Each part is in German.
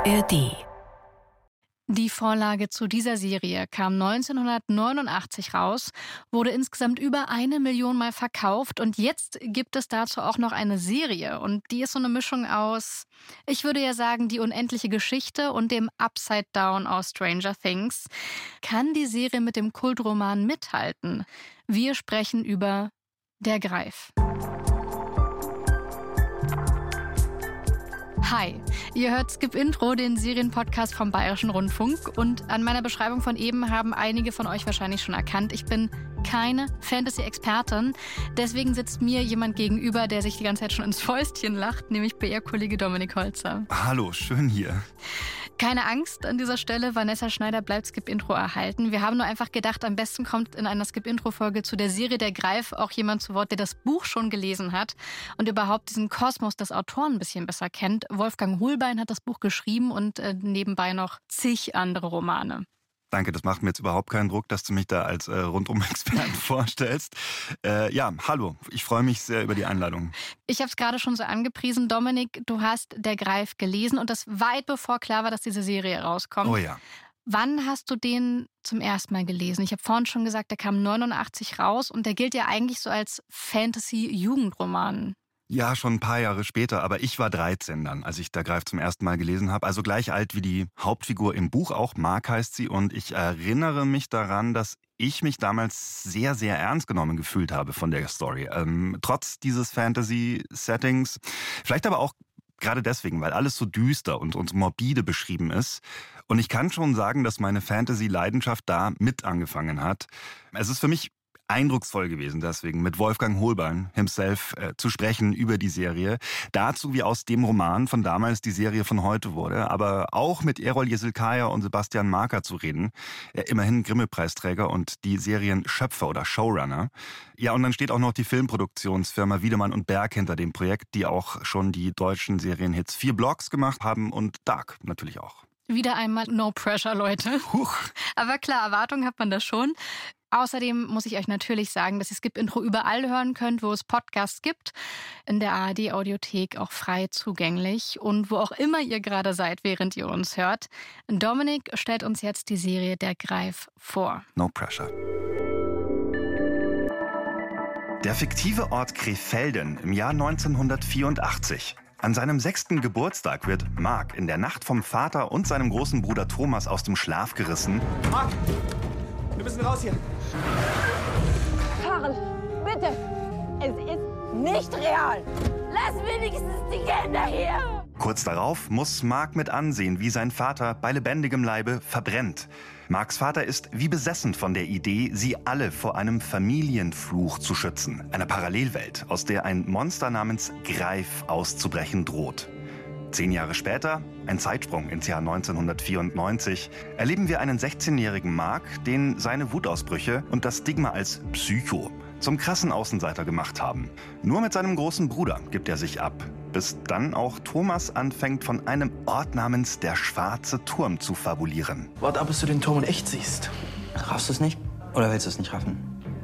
ARD die Vorlage zu dieser Serie kam 1989 raus, wurde insgesamt über eine Million Mal verkauft und jetzt gibt es dazu auch noch eine Serie und die ist so eine Mischung aus, ich würde ja sagen, die unendliche Geschichte und dem Upside Down aus Stranger Things. Kann die Serie mit dem Kultroman mithalten? Wir sprechen über Der Greif. Hi, ihr hört Skip Intro, den Serienpodcast vom Bayerischen Rundfunk. Und an meiner Beschreibung von eben haben einige von euch wahrscheinlich schon erkannt, ich bin keine Fantasy-Expertin. Deswegen sitzt mir jemand gegenüber, der sich die ganze Zeit schon ins Fäustchen lacht, nämlich BR-Kollege Dominik Holzer. Hallo, schön hier. Keine Angst an dieser Stelle, Vanessa Schneider bleibt Skip-Intro erhalten. Wir haben nur einfach gedacht, am besten kommt in einer Skip-Intro-Folge zu der Serie Der Greif auch jemand zu Wort, der das Buch schon gelesen hat und überhaupt diesen Kosmos des Autoren ein bisschen besser kennt. Wolfgang Hohlbein hat das Buch geschrieben und äh, nebenbei noch zig andere Romane. Danke, das macht mir jetzt überhaupt keinen Druck, dass du mich da als äh, Rundum-Experten vorstellst. Äh, ja, hallo, ich freue mich sehr über die Einladung. Ich habe es gerade schon so angepriesen, Dominik, du hast Der Greif gelesen und das weit bevor klar war, dass diese Serie rauskommt. Oh ja. Wann hast du den zum ersten Mal gelesen? Ich habe vorhin schon gesagt, der kam 89 raus und der gilt ja eigentlich so als Fantasy-Jugendroman. Ja, schon ein paar Jahre später, aber ich war 13 dann, als ich Da Greif zum ersten Mal gelesen habe. Also gleich alt wie die Hauptfigur im Buch, auch Mark heißt sie. Und ich erinnere mich daran, dass ich mich damals sehr, sehr ernst genommen gefühlt habe von der Story. Ähm, trotz dieses Fantasy-Settings. Vielleicht aber auch gerade deswegen, weil alles so düster und, und morbide beschrieben ist. Und ich kann schon sagen, dass meine Fantasy-Leidenschaft da mit angefangen hat. Es ist für mich eindrucksvoll gewesen, deswegen mit Wolfgang Holbein himself äh, zu sprechen über die Serie. Dazu, wie aus dem Roman von damals die Serie von heute wurde, aber auch mit Errol Jeselkaya und Sebastian Marker zu reden. Äh, immerhin Grimme-Preisträger und die Serienschöpfer oder Showrunner. Ja, und dann steht auch noch die Filmproduktionsfirma Wiedemann und Berg hinter dem Projekt, die auch schon die deutschen Serienhits Vier Blocks gemacht haben und Dark natürlich auch. Wieder einmal No Pressure, Leute. Huch. Aber klar, Erwartungen hat man da schon. Außerdem muss ich euch natürlich sagen, dass ihr Skip Intro überall hören könnt, wo es Podcasts gibt. In der ARD Audiothek auch frei zugänglich und wo auch immer ihr gerade seid, während ihr uns hört. Dominik stellt uns jetzt die Serie Der Greif vor. No pressure. Der fiktive Ort Krefelden im Jahr 1984. An seinem sechsten Geburtstag wird Mark in der Nacht vom Vater und seinem großen Bruder Thomas aus dem Schlaf gerissen. Mark, wir müssen raus hier. Karl, bitte. Es ist nicht real. Lass wenigstens die Kinder hier. Kurz darauf muss Mark mit ansehen, wie sein Vater bei lebendigem Leibe verbrennt. Marks Vater ist wie besessen von der Idee, sie alle vor einem Familienfluch zu schützen. Einer Parallelwelt, aus der ein Monster namens Greif auszubrechen droht. Zehn Jahre später, ein Zeitsprung ins Jahr 1994, erleben wir einen 16-jährigen Mark, den seine Wutausbrüche und das Stigma als Psycho zum krassen Außenseiter gemacht haben. Nur mit seinem großen Bruder gibt er sich ab, bis dann auch Thomas anfängt, von einem Ort namens der Schwarze Turm zu fabulieren. Warte ab, bis du den Turm in echt siehst. Raffst du es nicht? Oder willst du es nicht raffen?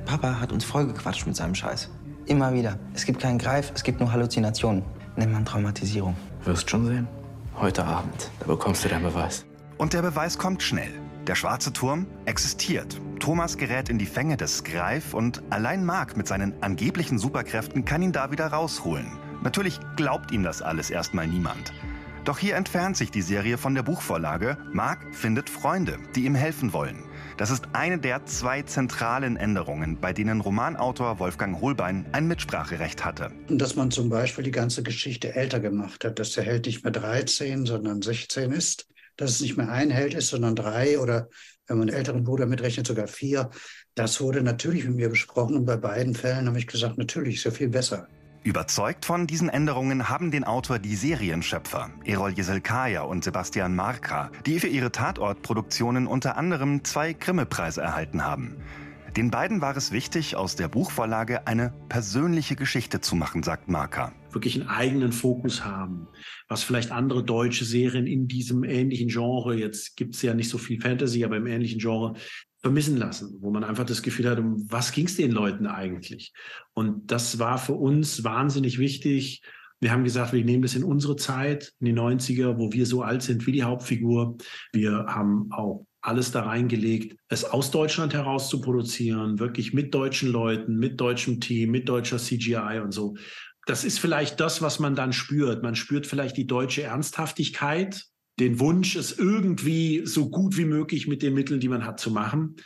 Papa hat uns vollgequatscht mit seinem Scheiß. Immer wieder. Es gibt keinen Greif, es gibt nur Halluzinationen. Nennt man Traumatisierung. Wirst schon sehen. Heute Abend, da bekommst du deinen Beweis. Und der Beweis kommt schnell. Der schwarze Turm existiert. Thomas gerät in die Fänge des Greif und allein Mark mit seinen angeblichen Superkräften kann ihn da wieder rausholen. Natürlich glaubt ihm das alles erstmal niemand. Doch hier entfernt sich die Serie von der Buchvorlage. Mark findet Freunde, die ihm helfen wollen. Das ist eine der zwei zentralen Änderungen, bei denen Romanautor Wolfgang Holbein ein Mitspracherecht hatte. Dass man zum Beispiel die ganze Geschichte älter gemacht hat, dass der Held nicht mehr 13, sondern 16 ist dass es nicht mehr ein Held ist, sondern drei oder wenn man einen älteren Bruder mitrechnet, sogar vier. Das wurde natürlich mit mir besprochen und bei beiden Fällen habe ich gesagt, natürlich ist ja viel besser. Überzeugt von diesen Änderungen haben den Autor die Serienschöpfer Erol Jeselkaya und Sebastian Markra, die für ihre Tatortproduktionen unter anderem zwei Grimme-Preise erhalten haben. Den beiden war es wichtig, aus der Buchvorlage eine persönliche Geschichte zu machen, sagt Marker. Wirklich einen eigenen Fokus haben, was vielleicht andere deutsche Serien in diesem ähnlichen Genre, jetzt gibt es ja nicht so viel Fantasy, aber im ähnlichen Genre, vermissen lassen, wo man einfach das Gefühl hat, um was ging es den Leuten eigentlich? Und das war für uns wahnsinnig wichtig, Wir haben gesagt, wir nehmen das in unsere Zeit, in die 90er, wo wir so alt sind wie die Hauptfigur. Wir haben auch alles da reingelegt, es aus Deutschland heraus zu produzieren, wirklich mit deutschen Leuten, mit deutschem Team, mit deutscher CGI und so. Das ist vielleicht das, was man dann spürt. Man spürt vielleicht die deutsche Ernsthaftigkeit, den Wunsch, es irgendwie so gut wie möglich mit den Mitteln, die man hat, zu machen.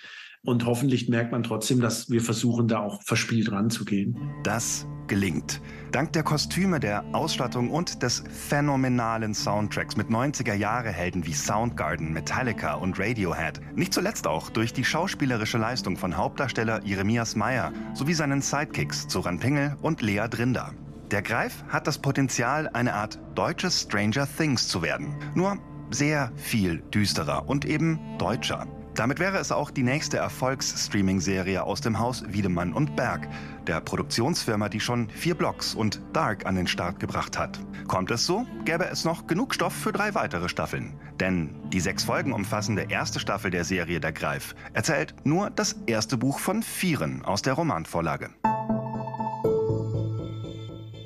Und hoffentlich merkt man trotzdem, dass wir versuchen, da auch verspielt ranzugehen. Das gelingt. Dank der Kostüme, der Ausstattung und des phänomenalen Soundtracks mit 90er-Jahre-Helden wie Soundgarden, Metallica und Radiohead. Nicht zuletzt auch durch die schauspielerische Leistung von Hauptdarsteller Jeremias Meyer sowie seinen Sidekicks Zoran Pingel und Lea Drinder. Der Greif hat das Potenzial, eine Art deutsches Stranger Things zu werden. Nur sehr viel düsterer und eben deutscher. Damit wäre es auch die nächste Erfolgs-Streaming-Serie aus dem Haus Wiedemann und Berg, der Produktionsfirma, die schon vier Blocks und Dark an den Start gebracht hat. Kommt es so, gäbe es noch genug Stoff für drei weitere Staffeln. Denn die sechs Folgen umfassende erste Staffel der Serie Der Greif erzählt nur das erste Buch von vieren aus der Romanvorlage.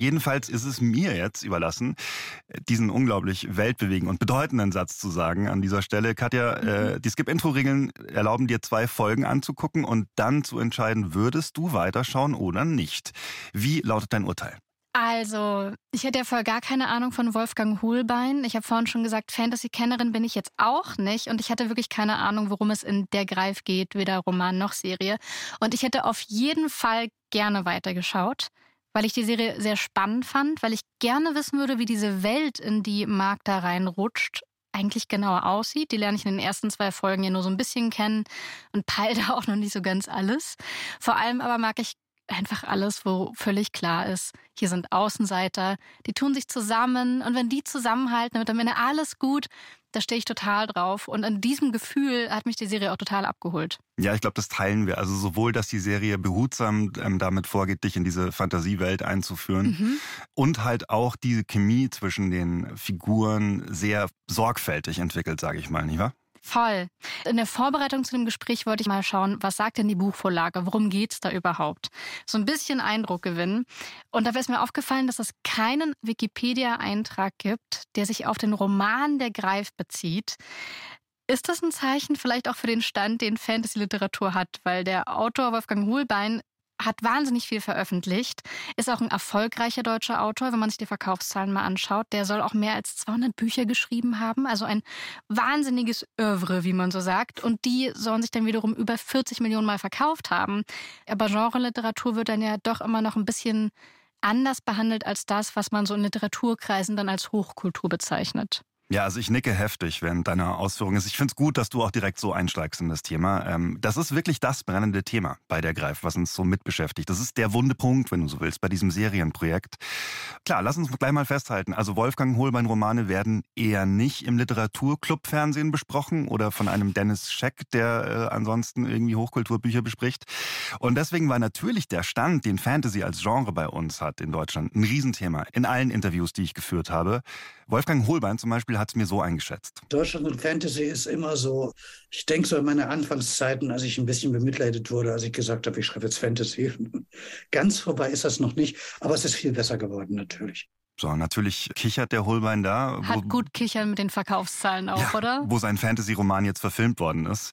Jedenfalls ist es mir jetzt überlassen, diesen unglaublich weltbewegenden und bedeutenden Satz zu sagen an dieser Stelle. Katja, äh, die Skip-Intro-Regeln erlauben dir zwei Folgen anzugucken und dann zu entscheiden, würdest du weiterschauen oder nicht. Wie lautet dein Urteil? Also, ich hätte ja voll gar keine Ahnung von Wolfgang Hohlbein. Ich habe vorhin schon gesagt, Fantasy-Kennerin bin ich jetzt auch nicht. Und ich hatte wirklich keine Ahnung, worum es in Der Greif geht, weder Roman noch Serie. Und ich hätte auf jeden Fall gerne weitergeschaut weil ich die Serie sehr spannend fand, weil ich gerne wissen würde, wie diese Welt, in die Mark da reinrutscht, eigentlich genauer aussieht. Die lerne ich in den ersten zwei Folgen ja nur so ein bisschen kennen und peile da auch noch nicht so ganz alles. Vor allem aber mag ich einfach alles, wo völlig klar ist, hier sind Außenseiter, die tun sich zusammen und wenn die zusammenhalten, wird am Ende alles gut. Da stehe ich total drauf. Und an diesem Gefühl hat mich die Serie auch total abgeholt. Ja, ich glaube, das teilen wir. Also sowohl, dass die Serie behutsam ähm, damit vorgeht, dich in diese Fantasiewelt einzuführen mhm. und halt auch diese Chemie zwischen den Figuren sehr sorgfältig entwickelt, sage ich mal, nicht wahr? Voll. In der Vorbereitung zu dem Gespräch wollte ich mal schauen, was sagt denn die Buchvorlage? Worum geht es da überhaupt? So ein bisschen Eindruck gewinnen. Und da ist mir aufgefallen, dass es keinen Wikipedia-Eintrag gibt, der sich auf den Roman der Greif bezieht. Ist das ein Zeichen vielleicht auch für den Stand, den Fantasy-Literatur hat? Weil der Autor Wolfgang Hohlbein hat wahnsinnig viel veröffentlicht, ist auch ein erfolgreicher deutscher Autor, wenn man sich die Verkaufszahlen mal anschaut. Der soll auch mehr als 200 Bücher geschrieben haben, also ein wahnsinniges Övre, wie man so sagt. Und die sollen sich dann wiederum über 40 Millionen Mal verkauft haben. Aber Genre-Literatur wird dann ja doch immer noch ein bisschen anders behandelt als das, was man so in Literaturkreisen dann als Hochkultur bezeichnet. Ja, also ich nicke heftig während deiner Ausführungen. Ich finde es gut, dass du auch direkt so einsteigst in das Thema. Ähm, das ist wirklich das brennende Thema bei der Greif, was uns so mitbeschäftigt. Das ist der wunde Punkt, wenn du so willst, bei diesem Serienprojekt. Klar, lass uns gleich mal festhalten. Also Wolfgang Holbein-Romane werden eher nicht im Literaturclub-Fernsehen besprochen oder von einem Dennis Scheck, der äh, ansonsten irgendwie Hochkulturbücher bespricht. Und deswegen war natürlich der Stand, den Fantasy als Genre bei uns hat in Deutschland, ein Riesenthema. In allen Interviews, die ich geführt habe. Wolfgang Holbein zum Beispiel hat es mir so eingeschätzt. Deutschland und Fantasy ist immer so, ich denke so an meine Anfangszeiten, als ich ein bisschen bemitleidet wurde, als ich gesagt habe, ich schreibe jetzt Fantasy. Ganz vorbei ist das noch nicht, aber es ist viel besser geworden natürlich. So, natürlich kichert der Holbein da. Hat wo, gut kichern mit den Verkaufszahlen auch, ja, oder? Wo sein Fantasy-Roman jetzt verfilmt worden ist.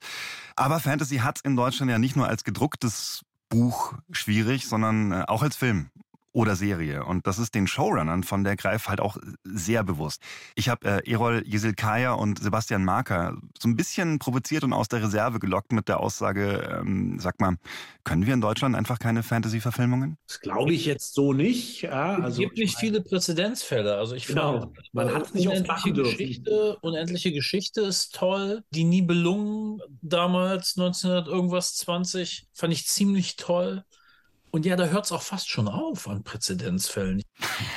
Aber Fantasy hat in Deutschland ja nicht nur als gedrucktes Buch schwierig, sondern äh, auch als Film oder Serie. Und das ist den Showrunnern von der Greif halt auch sehr bewusst. Ich habe äh, Erol Jesilkaya und Sebastian Marker so ein bisschen provoziert und aus der Reserve gelockt mit der Aussage, ähm, sag mal, können wir in Deutschland einfach keine Fantasy-Verfilmungen? Das glaube ich jetzt so nicht. Ja, also, es gibt nicht viele Präzedenzfälle. Also ich genau. finde, man hat nicht unendliche Geschichte, unendliche Geschichte ist toll. Die Nibelungen damals 1900 irgendwas 20 fand ich ziemlich toll. Und ja, da hört es auch fast schon auf an Präzedenzfällen.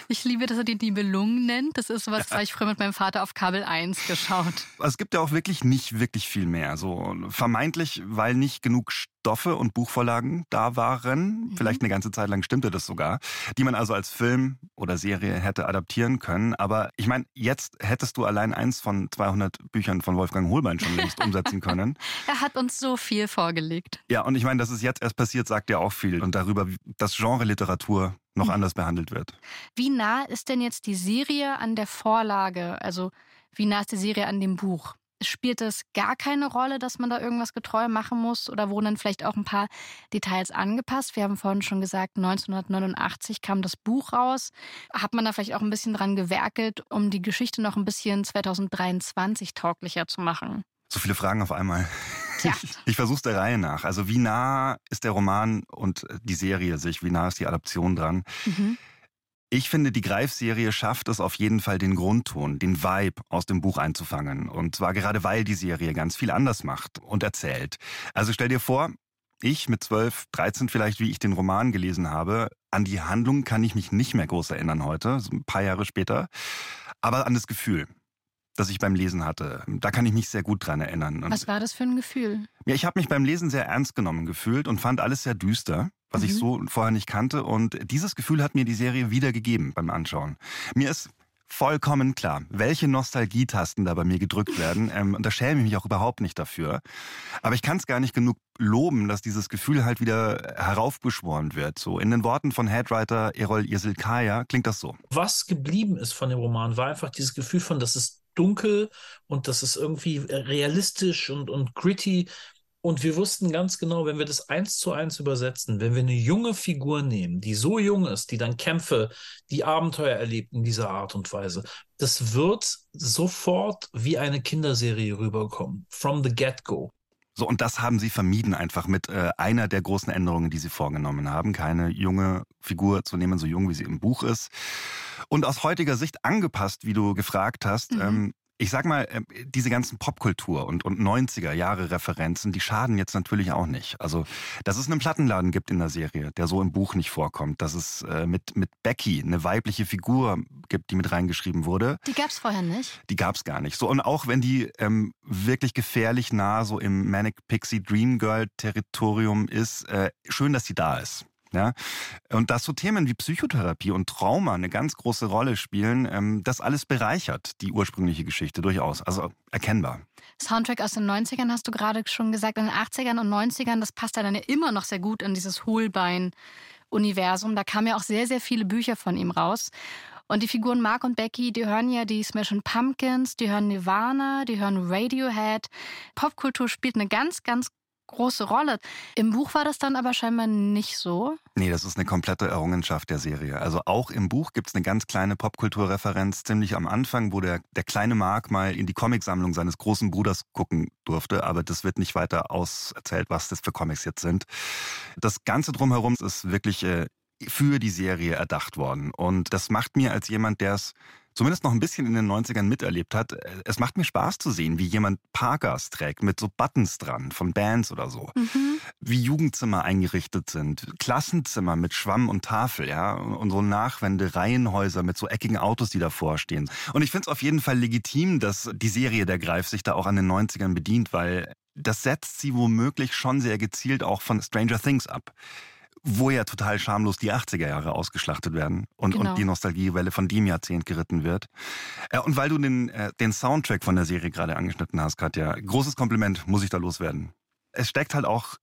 Ich liebe, dass er die Nibelungen nennt. Das ist was, ja. ich früher mit meinem Vater auf Kabel 1 geschaut. Es gibt ja auch wirklich nicht wirklich viel mehr. So vermeintlich, weil nicht genug Stoffe und Buchvorlagen da waren, mhm. vielleicht eine ganze Zeit lang stimmte das sogar, die man also als Film oder Serie hätte adaptieren können. Aber ich meine, jetzt hättest du allein eins von 200 Büchern von Wolfgang Holbein schon längst umsetzen können. er hat uns so viel vorgelegt. Ja, und ich meine, dass es jetzt erst passiert, sagt ja auch viel. Und darüber, dass Genre Literatur noch mhm. anders behandelt wird. Wie nah ist denn jetzt die Serie an der Vorlage? Also wie nah ist die Serie an dem Buch? Spielt es gar keine Rolle, dass man da irgendwas getreu machen muss oder wurden dann vielleicht auch ein paar Details angepasst? Wir haben vorhin schon gesagt, 1989 kam das Buch raus. Hat man da vielleicht auch ein bisschen dran gewerkelt, um die Geschichte noch ein bisschen 2023 tauglicher zu machen? So viele Fragen auf einmal. Tja. Ich, ich versuche es der Reihe nach. Also wie nah ist der Roman und die Serie sich? Wie nah ist die Adaption dran? Mhm. Ich finde, die Greif-Serie schafft es auf jeden Fall, den Grundton, den Vibe aus dem Buch einzufangen. Und zwar gerade, weil die Serie ganz viel anders macht und erzählt. Also stell dir vor, ich mit 12, 13 vielleicht, wie ich den Roman gelesen habe, an die Handlung kann ich mich nicht mehr groß erinnern heute, so ein paar Jahre später, aber an das Gefühl das ich beim Lesen hatte. Da kann ich mich sehr gut dran erinnern. Was war das für ein Gefühl? Ja, ich habe mich beim Lesen sehr ernst genommen gefühlt und fand alles sehr düster, was mhm. ich so vorher nicht kannte. Und dieses Gefühl hat mir die Serie wiedergegeben beim Anschauen. Mir ist vollkommen klar, welche Nostalgietasten da bei mir gedrückt werden. Ähm, und da schäme ich mich auch überhaupt nicht dafür. Aber ich kann es gar nicht genug loben, dass dieses Gefühl halt wieder heraufbeschworen wird. So in den Worten von Headwriter Erol Yesilkaya klingt das so. Was geblieben ist von dem Roman, war einfach dieses Gefühl von, dass es dunkel und das ist irgendwie realistisch und, und gritty. Und wir wussten ganz genau, wenn wir das eins zu eins übersetzen, wenn wir eine junge Figur nehmen, die so jung ist, die dann Kämpfe, die Abenteuer erlebt in dieser Art und Weise, das wird sofort wie eine Kinderserie rüberkommen. From the get-go. So, und das haben sie vermieden einfach mit äh, einer der großen Änderungen, die sie vorgenommen haben. Keine junge Figur zu nehmen, so jung wie sie im Buch ist. Und aus heutiger Sicht angepasst, wie du gefragt hast, mhm. ähm, ich sag mal, ähm, diese ganzen Popkultur und, und 90er Jahre Referenzen, die schaden jetzt natürlich auch nicht. Also, dass es einen Plattenladen gibt in der Serie, der so im Buch nicht vorkommt, dass es äh, mit, mit Becky eine weibliche Figur gibt, die mit reingeschrieben wurde. Die gab's vorher nicht? Die gab's gar nicht. So, und auch wenn die ähm, wirklich gefährlich nah so im Manic Pixie Dream Girl Territorium ist, äh, schön, dass sie da ist. Ja? Und dass so Themen wie Psychotherapie und Trauma eine ganz große Rolle spielen, ähm, das alles bereichert die ursprüngliche Geschichte durchaus. Also erkennbar. Soundtrack aus den 90ern hast du gerade schon gesagt, in den 80ern und 90ern, das passt dann ja immer noch sehr gut in dieses Hohlbein-Universum. Da kamen ja auch sehr, sehr viele Bücher von ihm raus. Und die Figuren Mark und Becky, die hören ja die Smashing Pumpkins, die hören Nirvana, die hören Radiohead. Popkultur spielt eine ganz, ganz große Rolle. Im Buch war das dann aber scheinbar nicht so. Nee, das ist eine komplette Errungenschaft der Serie. Also auch im Buch gibt es eine ganz kleine Popkulturreferenz, ziemlich am Anfang, wo der, der kleine Mark mal in die Comicsammlung seines großen Bruders gucken durfte, aber das wird nicht weiter auserzählt, was das für Comics jetzt sind. Das Ganze drumherum ist wirklich äh, für die Serie erdacht worden. Und das macht mir als jemand, der es zumindest noch ein bisschen in den 90ern miterlebt hat, äh, es macht mir Spaß zu sehen, wie jemand Parkers trägt mit so Buttons dran von Bands oder so. Mhm. Wie Jugendzimmer eingerichtet sind, Klassenzimmer mit Schwamm und Tafel, ja, und so Nachwände, Reihenhäuser mit so eckigen Autos, die davor stehen. Und ich finde es auf jeden Fall legitim, dass die Serie der Greif sich da auch an den 90ern bedient, weil das setzt sie womöglich schon sehr gezielt auch von Stranger Things ab wo ja total schamlos die 80er Jahre ausgeschlachtet werden und, genau. und die Nostalgiewelle von dem Jahrzehnt geritten wird. Äh, und weil du den, äh, den Soundtrack von der Serie gerade angeschnitten hast, Katja, großes Kompliment, muss ich da loswerden. Es steckt halt auch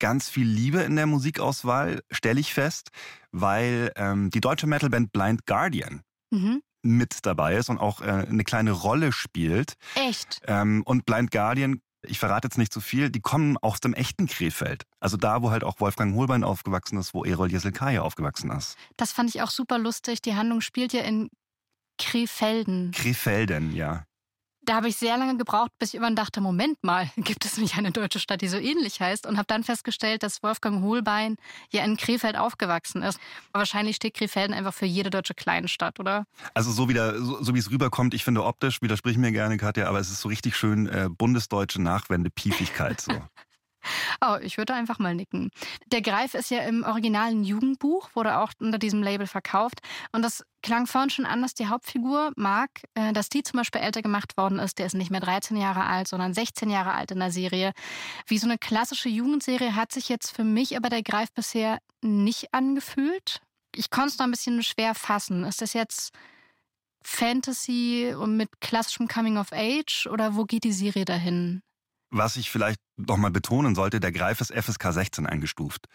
ganz viel Liebe in der Musikauswahl, stelle ich fest, weil ähm, die deutsche Metalband Blind Guardian mhm mit dabei ist und auch äh, eine kleine Rolle spielt. Echt? Ähm, und Blind Guardian ich verrate jetzt nicht zu viel, die kommen aus dem echten Krefeld. Also da, wo halt auch Wolfgang Holbein aufgewachsen ist, wo Erol Jeselkaya aufgewachsen ist. Das fand ich auch super lustig. Die Handlung spielt ja in Krefelden. Krefelden, ja. Da habe ich sehr lange gebraucht, bis ich irgendwann dachte, Moment mal, gibt es nicht eine deutsche Stadt, die so ähnlich heißt? Und habe dann festgestellt, dass Wolfgang Hohlbein ja in Krefeld aufgewachsen ist. Aber wahrscheinlich steht Krefelden einfach für jede deutsche Kleinstadt, oder? Also so wie, der, so, so wie es rüberkommt, ich finde optisch, widersprich mir gerne, Katja, aber es ist so richtig schön äh, bundesdeutsche Nachwende-Piefigkeit so. Oh, ich würde einfach mal nicken. Der Greif ist ja im originalen Jugendbuch, wurde auch unter diesem Label verkauft. Und das klang vorhin schon an, dass die Hauptfigur, Mark, äh, dass die zum Beispiel älter gemacht worden ist. Der ist nicht mehr 13 Jahre alt, sondern 16 Jahre alt in der Serie. Wie so eine klassische Jugendserie hat sich jetzt für mich aber der Greif bisher nicht angefühlt. Ich konnte es noch ein bisschen schwer fassen. Ist das jetzt Fantasy und mit klassischem Coming of Age oder wo geht die Serie dahin? Was ich vielleicht nochmal betonen sollte, der Greif ist FSK 16 eingestuft.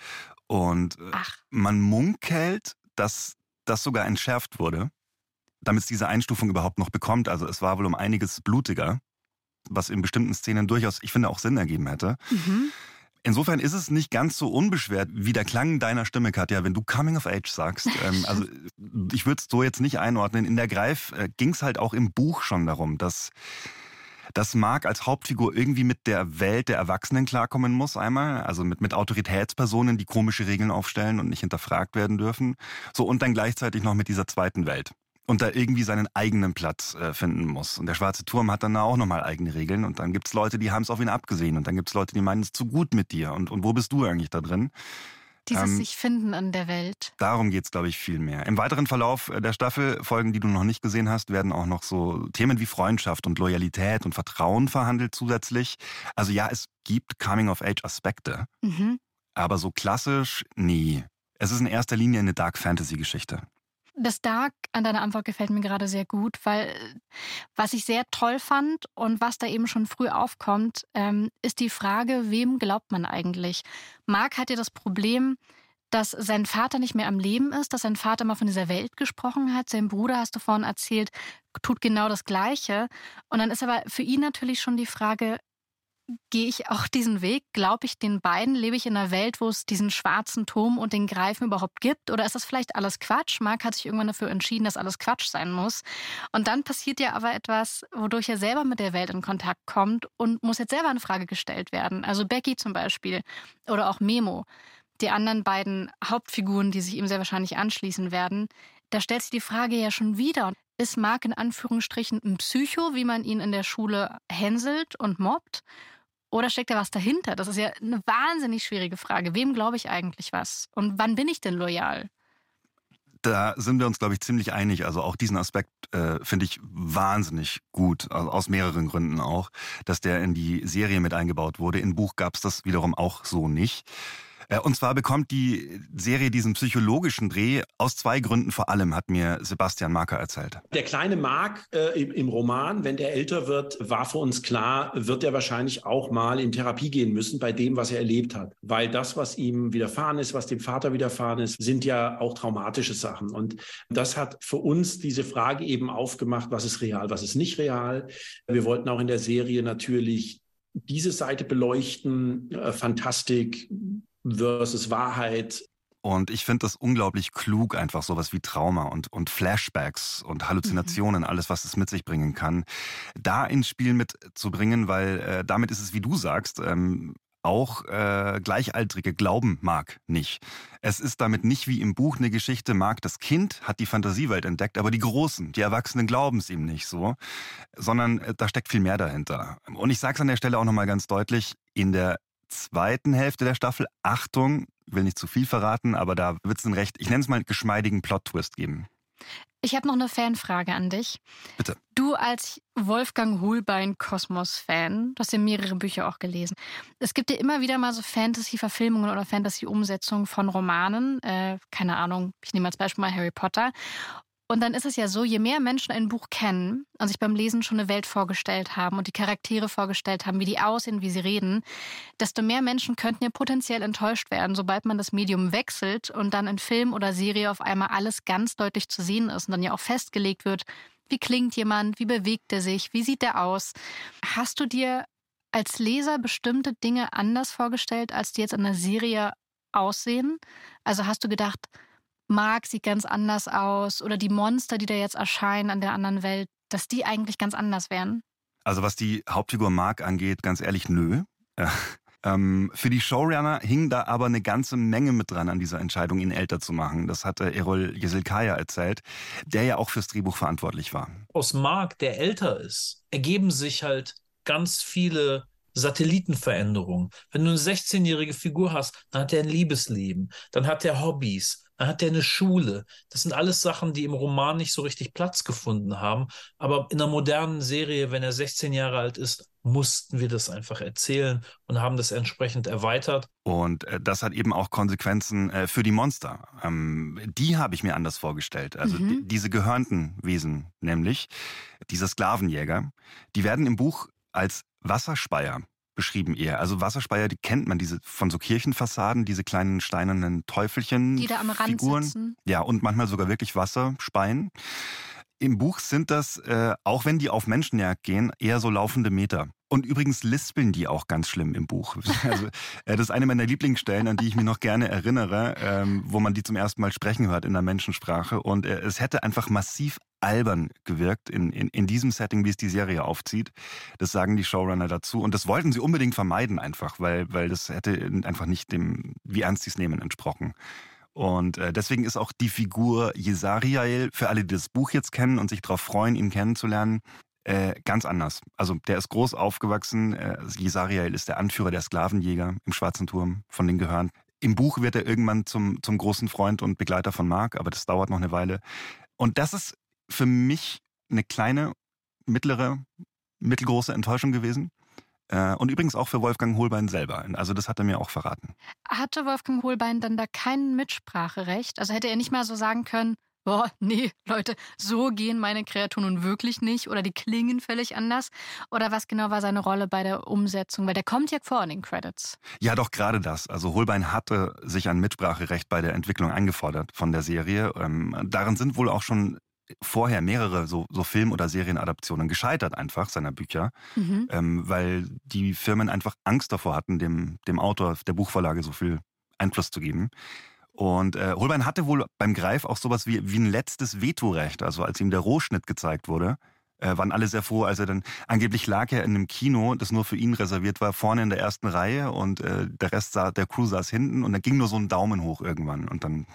Und äh, Ach. man munkelt, dass das sogar entschärft wurde, damit es diese Einstufung überhaupt noch bekommt. Also es war wohl um einiges blutiger, was in bestimmten Szenen durchaus, ich finde, auch Sinn ergeben hätte. Mhm. Insofern ist es nicht ganz so unbeschwert wie der Klang deiner Stimme, Katja, wenn du Coming of Age sagst. Ähm, also ich würde es so jetzt nicht einordnen. In der Greif äh, ging es halt auch im Buch schon darum, dass dass Mark als Hauptfigur irgendwie mit der Welt der Erwachsenen klarkommen muss einmal, also mit, mit Autoritätspersonen, die komische Regeln aufstellen und nicht hinterfragt werden dürfen. So und dann gleichzeitig noch mit dieser zweiten Welt und da irgendwie seinen eigenen Platz äh, finden muss. Und der Schwarze Turm hat dann auch nochmal eigene Regeln und dann gibt's Leute, die haben es auf ihn abgesehen und dann gibt's Leute, die meinen es zu gut mit dir und, und wo bist du eigentlich da drin? Dieses ähm, sich finden an der Welt. Darum geht's, glaube ich, viel mehr. Im weiteren Verlauf der Staffel, Folgen, die du noch nicht gesehen hast, werden auch noch so Themen wie Freundschaft und Loyalität und Vertrauen verhandelt zusätzlich. Also ja, es gibt Coming-of-Age-Aspekte, mhm. aber so klassisch nie. Es ist in erster Linie eine Dark-Fantasy-Geschichte. Das Dark an deiner Antwort gefällt mir gerade sehr gut, weil was ich sehr toll fand und was da eben schon früh aufkommt, ähm, ist die Frage, wem glaubt man eigentlich? Mark hat ja das Problem, dass sein Vater nicht mehr am Leben ist, dass sein Vater mal von dieser Welt gesprochen hat. Sein Bruder, hast du vorhin erzählt, tut genau das Gleiche. Und dann ist aber für ihn natürlich schon die Frage, gehe ich auch diesen Weg? Glaube ich den beiden? Lebe ich in einer Welt, wo es diesen schwarzen Turm und den Greifen überhaupt gibt? Oder ist das vielleicht alles Quatsch? Mark hat sich irgendwann dafür entschieden, dass alles Quatsch sein muss. Und dann passiert ja aber etwas, wodurch er selber mit der Welt in Kontakt kommt und muss jetzt selber in Frage gestellt werden. Also Becky zum Beispiel oder auch Memo. Die anderen beiden Hauptfiguren, die sich ihm sehr wahrscheinlich anschließen werden, da stellt sich die Frage ja schon wieder. Ist Mark in Anführungsstrichen ein Psycho, wie man ihn in der Schule hänselt und mobbt? Oder steckt da was dahinter? Das ist ja eine wahnsinnig schwierige Frage. Wem glaube ich eigentlich was? Und wann bin ich denn loyal? Da sind wir uns, glaube ich, ziemlich einig. Also auch diesen Aspekt äh, finde ich wahnsinnig gut, also aus mehreren Gründen auch, dass der in die Serie mit eingebaut wurde. Im Buch gab es das wiederum auch so nicht. Äh, und zwar bekommt die Serie diesen psychologischen Dreh aus zwei Gründen vor allem, hat mir Sebastian Marker erzählt. Der kleine Mark äh, im, im, Roman, wenn der älter wird, war für uns klar, wird er wahrscheinlich auch mal in Therapie gehen müssen bei dem, was er erlebt hat. Weil das, was ihm widerfahren ist, was dem Vater widerfahren ist, sind ja auch traumatische Sachen. Und das hat für uns diese Frage eben aufgemacht, was ist real, was ist nicht real. Wir wollten auch in der Serie natürlich diese Seite beleuchten, äh, Fantastik, versus Wahrheit. Und ich finde das unglaublich klug, einfach sowas wie Trauma und, und Flashbacks und Halluzinationen, mhm. alles, was es mit sich bringen kann, da ins Spiel mitzubringen, weil äh, damit ist es, wie du sagst, ähm, auch äh, Gleichaltrige glauben Mark nicht. Es ist damit nicht wie im Buch eine Geschichte, Mark das Kind hat die Fantasiewelt entdeckt, aber die Großen, die Erwachsenen glauben es ihm nicht so, sondern äh, da steckt viel mehr dahinter. Und ich sage es an der Stelle auch nochmal ganz deutlich, in der zweiten Hälfte der Staffel, Achtung, will nicht zu viel verraten, aber da wird es einen recht, ich nenne es mal geschmeidigen Plot-Twist geben. Ich habe noch eine Fanfrage an dich. Bitte. Du als Wolfgang Hohlbein Kosmos-Fan, du hast ja mehrere Bücher auch gelesen. Es gibt ja immer wieder mal so Fantasy-Verfilmungen oder Fantasy-Umsetzungen von Romanen. Äh, keine Ahnung, ich nehme als Beispiel mal Harry Potter. Und dann ist es ja so, je mehr Menschen ein Buch kennen und sich beim Lesen schon eine Welt vorgestellt haben und die Charaktere vorgestellt haben, wie die aussehen, wie sie reden, desto mehr Menschen könnten ja potenziell enttäuscht werden, sobald man das Medium wechselt und dann in Film oder Serie auf einmal alles ganz deutlich zu sehen ist und dann ja auch festgelegt wird, wie klingt jemand, wie bewegt er sich, wie sieht er aus. Hast du dir als Leser bestimmte Dinge anders vorgestellt, als die jetzt in der Serie aussehen? Also hast du gedacht, Mark sieht ganz anders aus oder die Monster, die da jetzt erscheinen an der anderen Welt, dass die eigentlich ganz anders wären? Also was die Hauptfigur Mark angeht, ganz ehrlich, nö. Ähm, für die Showrunner hing da aber eine ganze Menge mit dran an dieser Entscheidung, ihn älter zu machen. Das hatte Erol Jeselkaya erzählt, der ja auch fürs Drehbuch verantwortlich war. Aus Mark, der älter ist, ergeben sich halt ganz viele Satellitenveränderungen. Wenn du eine 16-jährige Figur hast, dann hat er ein Liebesleben, dann hat er Hobbys, dann hat er eine Schule. Das sind alles Sachen, die im Roman nicht so richtig Platz gefunden haben. Aber in einer modernen Serie, wenn er 16 Jahre alt ist, mussten wir das einfach erzählen und haben das entsprechend erweitert. Und äh, das hat eben auch Konsequenzen äh, für die Monster. Ähm, die habe ich mir anders vorgestellt. Also mhm. die, diese gehörnten Wesen, nämlich diese Sklavenjäger, die werden im Buch als Wasserspeier beschrieben eher. Also Wasserspeier, die kennt man, diese von so Kirchenfassaden, diese kleinen steinernen Teufelchen. Die da am Rand Figuren. sitzen. Ja, und manchmal sogar wirklich Wasserspeien. Im Buch sind das, äh, auch wenn die auf Menschenjagd gehen, eher so laufende Meter. Und übrigens lispeln die auch ganz schlimm im Buch. Also, äh, das ist eine meiner Lieblingsstellen, an die ich mich noch gerne erinnere, ähm, wo man die zum ersten Mal sprechen hört in der Menschensprache. Und äh, es hätte einfach massiv albern gewirkt in, in, in diesem Setting, wie es die Serie aufzieht. Das sagen die Showrunner dazu. Und das wollten sie unbedingt vermeiden einfach, weil, weil das hätte einfach nicht dem, wie ernst sie es nehmen, entsprochen. Und äh, deswegen ist auch die Figur Jesariel, für alle, die das Buch jetzt kennen und sich darauf freuen, ihn kennenzulernen, äh, ganz anders. Also der ist groß aufgewachsen. Äh, Jesariel ist der Anführer der Sklavenjäger im Schwarzen Turm von den Gehörn. Im Buch wird er irgendwann zum, zum großen Freund und Begleiter von Mark, aber das dauert noch eine Weile. Und das ist für mich eine kleine, mittlere, mittelgroße Enttäuschung gewesen. Äh, und übrigens auch für Wolfgang Holbein selber. Also das hat er mir auch verraten. Hatte Wolfgang Holbein dann da kein Mitspracherecht? Also hätte er nicht mal so sagen können, boah, nee, Leute, so gehen meine Kreaturen nun wirklich nicht oder die klingen völlig anders? Oder was genau war seine Rolle bei der Umsetzung? Weil der kommt ja vor in den Credits. Ja, doch gerade das. Also Holbein hatte sich ein Mitspracherecht bei der Entwicklung eingefordert von der Serie. Ähm, darin sind wohl auch schon vorher mehrere so, so Film- oder Serienadaptionen gescheitert einfach seiner Bücher, mhm. ähm, weil die Firmen einfach Angst davor hatten, dem, dem Autor der Buchvorlage so viel Einfluss zu geben. Und äh, Holbein hatte wohl beim Greif auch sowas wie, wie ein letztes Vetorecht. Also als ihm der Rohschnitt gezeigt wurde, äh, waren alle sehr froh, als er dann angeblich lag er in einem Kino, das nur für ihn reserviert war, vorne in der ersten Reihe und äh, der Rest sah, der Crew saß hinten und dann ging nur so ein Daumen hoch irgendwann und dann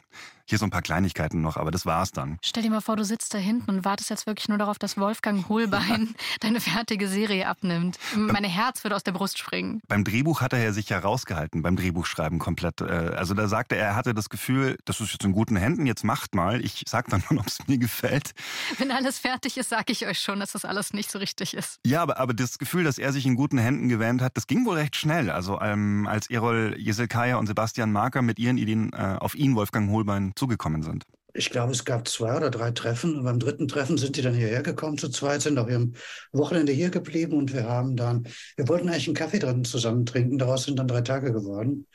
hier so ein paar Kleinigkeiten noch, aber das war's dann. Stell dir mal vor, du sitzt da hinten und wartest jetzt wirklich nur darauf, dass Wolfgang Hohlbein deine fertige Serie abnimmt. Meine Herz würde aus der Brust springen. Beim Drehbuch hat er ja sich ja rausgehalten, beim Drehbuchschreiben komplett. Äh, also da sagte er, er hatte das Gefühl, das ist jetzt in guten Händen, jetzt macht mal. Ich sag dann nur, ob es mir gefällt. Wenn alles fertig ist, sage ich euch schon, dass das alles nicht so richtig ist. Ja, aber, aber das Gefühl, dass er sich in guten Händen gewähnt hat, das ging wohl recht schnell. Also ähm, als Erol Jeselkaya und Sebastian Marker mit ihren Ideen äh, auf ihn, Wolfgang Hohlbein, zugekommen sind? Ich glaube, es gab zwei oder drei Treffen und beim dritten Treffen sind die dann hierher gekommen zu zweit, sind auch am Wochenende hier geblieben und wir haben dann, wir wollten eigentlich einen Kaffee drin zusammen trinken, daraus sind dann drei Tage geworden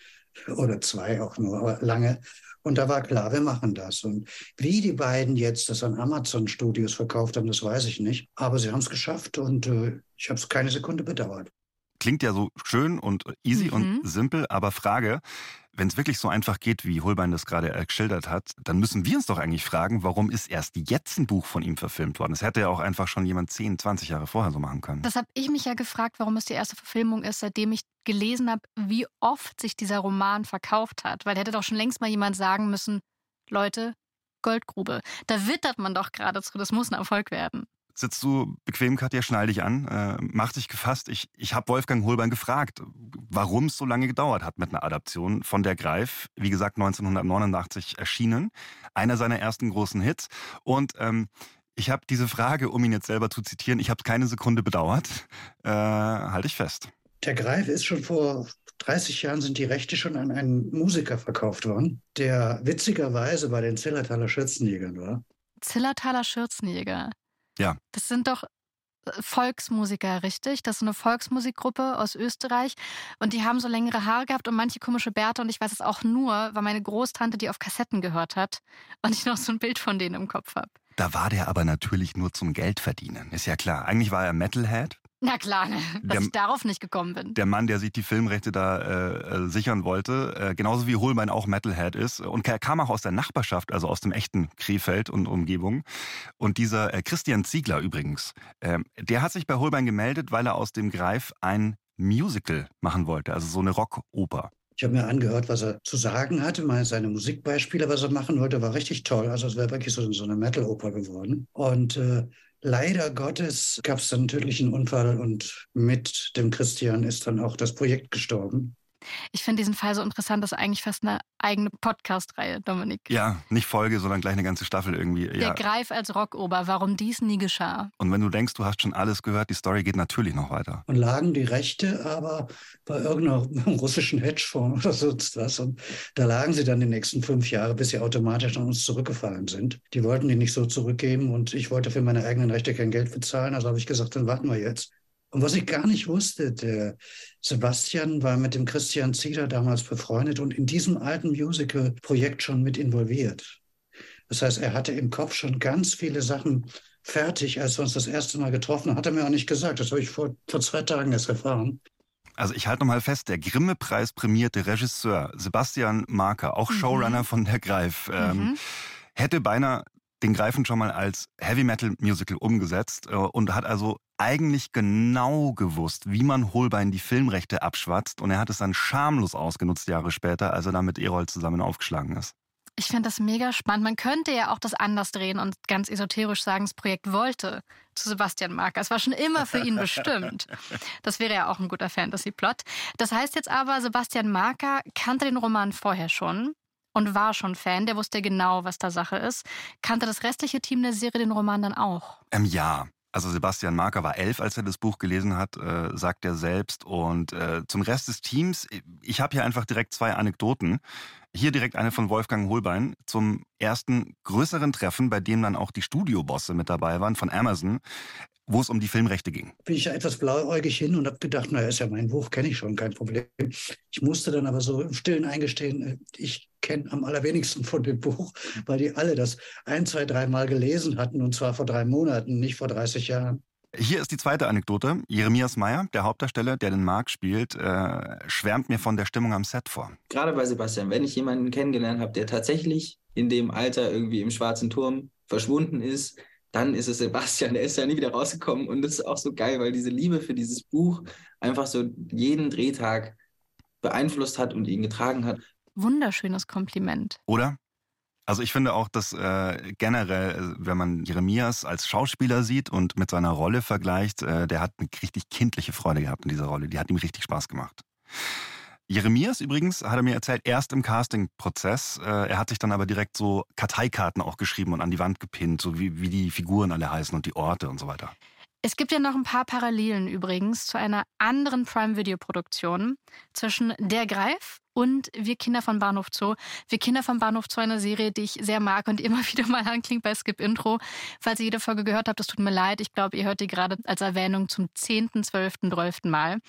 oder zwei auch nur, aber lange. Und da war klar, wir machen das. Und wie die beiden jetzt das an Amazon Studios verkauft haben, das weiß ich nicht. Aber sie haben es geschafft und äh, ich habe es keine Sekunde bedauert. Klingt ja so schön und easy mhm. und simpel, aber Frage, wenn es wirklich so einfach geht, wie Holbein das gerade geschildert hat, dann müssen wir uns doch eigentlich fragen, warum ist erst jetzt ein Buch von ihm verfilmt worden? Das hätte ja auch einfach schon jemand 10, 20 Jahre vorher so machen können. Das habe ich mich ja gefragt, warum es die erste Verfilmung ist, seitdem ich gelesen habe, wie oft sich dieser Roman verkauft hat. Weil hätte doch schon längst mal jemand sagen müssen, Leute, Goldgrube. Da wittert man doch geradezu, das muss ein Erfolg werden sitzt du bequem, Katja, schnall dich an, äh, mach dich gefasst. Ich, ich habe Wolfgang Holbein gefragt, warum es so lange gedauert hat mit einer Adaption von Der Greif, wie gesagt 1989 erschienen, einer seiner ersten großen Hits. Und ähm, ich habe diese Frage, um ihn jetzt selber zu zitieren, ich habe es keine Sekunde bedauert, äh, halte ich fest. Der Greif ist schon vor 30 Jahren sind die Rechte schon an einen Musiker verkauft worden, der witzigerweise bei den Zillertaler Schürzenjägern war. Zillertaler Schürzenjäger. Ja. Das sind doch äh, Volksmusiker, richtig? Das ist eine Volksmusikgruppe aus Österreich. Und die haben so längere Haare gehabt und manche komische Bärte. Und ich weiß es auch nur, weil meine Großtante die auf Kassetten gehört hat und ich noch so ein Bild von denen im Kopf habe. Da war der aber natürlich nur zum Geld verdienen. Ist ja klar. Eigentlich war er Metalhead. Na klar, ne, dass der, ich darauf nicht gekommen bin. Der Mann, der sich die Filmrechte da äh, äh, sichern wollte, äh, genauso wie Holbein auch Metalhead ist. Und er kam auch aus der Nachbarschaft, also aus dem echten Krefeld und Umgebung. Und dieser äh, Christian Ziegler übrigens, äh, der hat sich bei Holbein gemeldet, weil er aus dem Greif ein Musical machen wollte, also so eine Rockoper. Ich habe mir angehört, was er zu sagen hatte, mal seine Musikbeispiele, was er machen wollte, war richtig toll. Also es wäre wirklich so, so eine Metal-Oper geworden. Und äh, Leider Gottes gab es einen tödlichen Unfall und mit dem Christian ist dann auch das Projekt gestorben. Ich finde diesen Fall so interessant, das ist eigentlich fast eine eigene Podcast-Reihe, Dominik. Ja, nicht Folge, sondern gleich eine ganze Staffel irgendwie. Der Greif als Rockober, warum dies nie geschah. Und wenn du denkst, du hast schon alles gehört, die Story geht natürlich noch weiter. Und lagen die Rechte aber bei irgendeinem russischen Hedgefonds oder sonst was. Und da lagen sie dann die nächsten fünf Jahre, bis sie automatisch an uns zurückgefallen sind. Die wollten die nicht so zurückgeben und ich wollte für meine eigenen Rechte kein Geld bezahlen. Also habe ich gesagt, dann warten wir jetzt. Und was ich gar nicht wusste, der Sebastian war mit dem Christian Zieder damals befreundet und in diesem alten Musical-Projekt schon mit involviert. Das heißt, er hatte im Kopf schon ganz viele Sachen fertig, als wir uns das erste Mal getroffen haben. Hat er mir auch nicht gesagt. Das habe ich vor, vor zwei Tagen erst erfahren. Also ich halte nochmal fest, der Grimme-Preis prämierte Regisseur Sebastian Marker, auch mhm. Showrunner von Der Greif, ähm, mhm. hätte beinahe den Greifen schon mal als Heavy Metal Musical umgesetzt äh, und hat also eigentlich genau gewusst, wie man Holbein die Filmrechte abschwatzt und er hat es dann schamlos ausgenutzt Jahre später, als er dann mit Erol zusammen aufgeschlagen ist. Ich finde das mega spannend. Man könnte ja auch das anders drehen und ganz esoterisch sagen, das Projekt wollte zu Sebastian Marker. Es war schon immer für ihn bestimmt. Das wäre ja auch ein guter Fantasy-Plot. Das heißt jetzt aber, Sebastian Marker kannte den Roman vorher schon und war schon Fan. Der wusste genau, was da Sache ist. Kannte das restliche Team der Serie den Roman dann auch? Ähm, ja, also Sebastian Marker war elf, als er das Buch gelesen hat, äh, sagt er selbst. Und äh, zum Rest des Teams, ich habe hier einfach direkt zwei Anekdoten. Hier direkt eine von Wolfgang Holbein zum ersten größeren Treffen, bei dem dann auch die Studiobosse mit dabei waren von Amazon wo es um die Filmrechte ging. Bin ich ja etwas blauäugig hin und habe gedacht, naja, ist ja mein Buch, kenne ich schon, kein Problem. Ich musste dann aber so im Stillen eingestehen, äh, ich kenne am allerwenigsten von dem Buch, weil die alle das ein, zwei, dreimal gelesen hatten und zwar vor drei Monaten, nicht vor 30 Jahren. Hier ist die zweite Anekdote. Jeremias Meyer, der Hauptdarsteller, der den Mark spielt, äh, schwärmt mir von der Stimmung am Set vor. Gerade bei Sebastian, wenn ich jemanden kennengelernt habe, der tatsächlich in dem Alter irgendwie im Schwarzen Turm verschwunden ist, dann ist es Sebastian, der ist ja nie wieder rausgekommen. Und das ist auch so geil, weil diese Liebe für dieses Buch einfach so jeden Drehtag beeinflusst hat und ihn getragen hat. Wunderschönes Kompliment. Oder? Also ich finde auch, dass äh, generell, äh, wenn man Jeremias als Schauspieler sieht und mit seiner Rolle vergleicht, äh, der hat eine richtig kindliche Freude gehabt in dieser Rolle. Die hat ihm richtig Spaß gemacht. Jeremias übrigens, hat er mir erzählt, erst im Casting-Prozess. Äh, er hat sich dann aber direkt so Karteikarten auch geschrieben und an die Wand gepinnt, so wie, wie die Figuren alle heißen und die Orte und so weiter. Es gibt ja noch ein paar Parallelen übrigens zu einer anderen Prime-Video-Produktion zwischen Der Greif und Wir Kinder von Bahnhof Zoo. Wir Kinder von Bahnhof Zoo, eine Serie, die ich sehr mag und immer wieder mal anklingt bei Skip Intro. Falls ihr jede Folge gehört habt, das tut mir leid. Ich glaube, ihr hört die gerade als Erwähnung zum 10., 12., 12. Mal.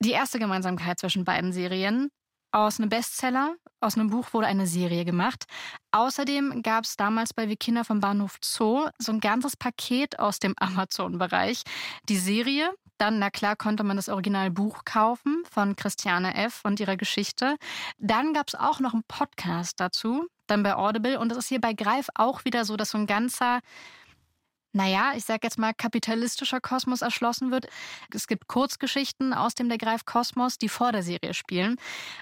Die erste Gemeinsamkeit zwischen beiden Serien. Aus einem Bestseller, aus einem Buch wurde eine Serie gemacht. Außerdem gab es damals bei Wir Kinder vom Bahnhof Zoo so ein ganzes Paket aus dem Amazon-Bereich. Die Serie, dann, na klar, konnte man das Originalbuch kaufen von Christiane F. und ihrer Geschichte. Dann gab es auch noch einen Podcast dazu, dann bei Audible. Und es ist hier bei Greif auch wieder so, dass so ein ganzer naja, ich sag jetzt mal, kapitalistischer Kosmos erschlossen wird. Es gibt Kurzgeschichten aus dem Der Greif Kosmos, die vor der Serie spielen.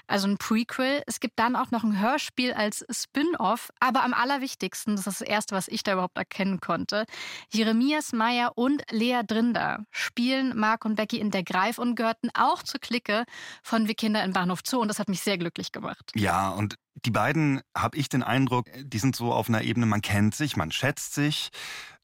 Also ein Prequel. Es gibt dann auch noch ein Hörspiel als Spin-off. Aber am allerwichtigsten, das ist das Erste, was ich da überhaupt erkennen konnte, Jeremias Meyer und Lea Drinder spielen Mark und Becky in Der Greif und gehörten auch zur Clique von Wir Kinder in Bahnhof Zoo. Und das hat mich sehr glücklich gemacht. Ja, und die beiden, habe ich den Eindruck, die sind so auf einer Ebene, man kennt sich, man schätzt sich.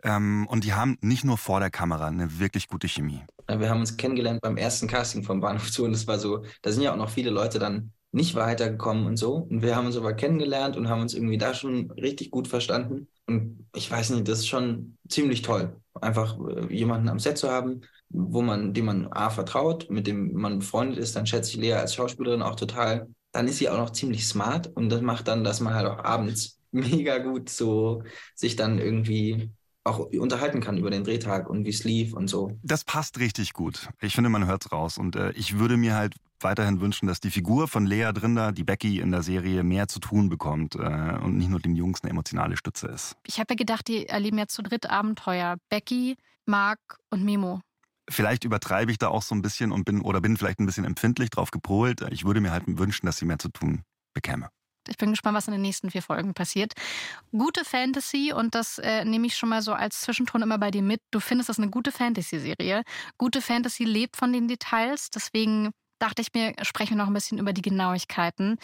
Ähm, und die haben nicht nur vor der Kamera eine wirklich gute Chemie. Wir haben uns kennengelernt beim ersten Casting vom Bahnhof zu und das war so, da sind ja auch noch viele Leute dann nicht weitergekommen und so. Und wir haben uns aber kennengelernt und haben uns irgendwie da schon richtig gut verstanden. Und ich weiß nicht, das ist schon ziemlich toll, einfach äh, jemanden am Set zu haben, wo man, dem man A vertraut, mit dem man befreundet ist. Dann schätze ich Lea als Schauspielerin auch total. Dann ist sie auch noch ziemlich smart und das macht dann, dass man halt auch abends mega gut so sich dann irgendwie auch unterhalten kann über den Drehtag und wie es lief und so. Das passt richtig gut. Ich finde, man hört es raus. Und äh, ich würde mir halt weiterhin wünschen, dass die Figur von Lea Drinder, die Becky in der Serie, mehr zu tun bekommt äh, und nicht nur den Jungs eine emotionale Stütze ist. Ich habe ja gedacht, die erleben jetzt zu dritt Abenteuer. Becky, Mark und Memo. Vielleicht übertreibe ich da auch so ein bisschen und bin oder bin vielleicht ein bisschen empfindlich drauf gepolt. Ich würde mir halt wünschen, dass sie mehr zu tun bekäme. Ich bin gespannt, was in den nächsten vier Folgen passiert. Gute Fantasy, und das äh, nehme ich schon mal so als Zwischenton immer bei dir mit. Du findest das eine gute Fantasy-Serie. Gute Fantasy lebt von den Details. Deswegen dachte ich mir, sprechen wir noch ein bisschen über die Genauigkeiten.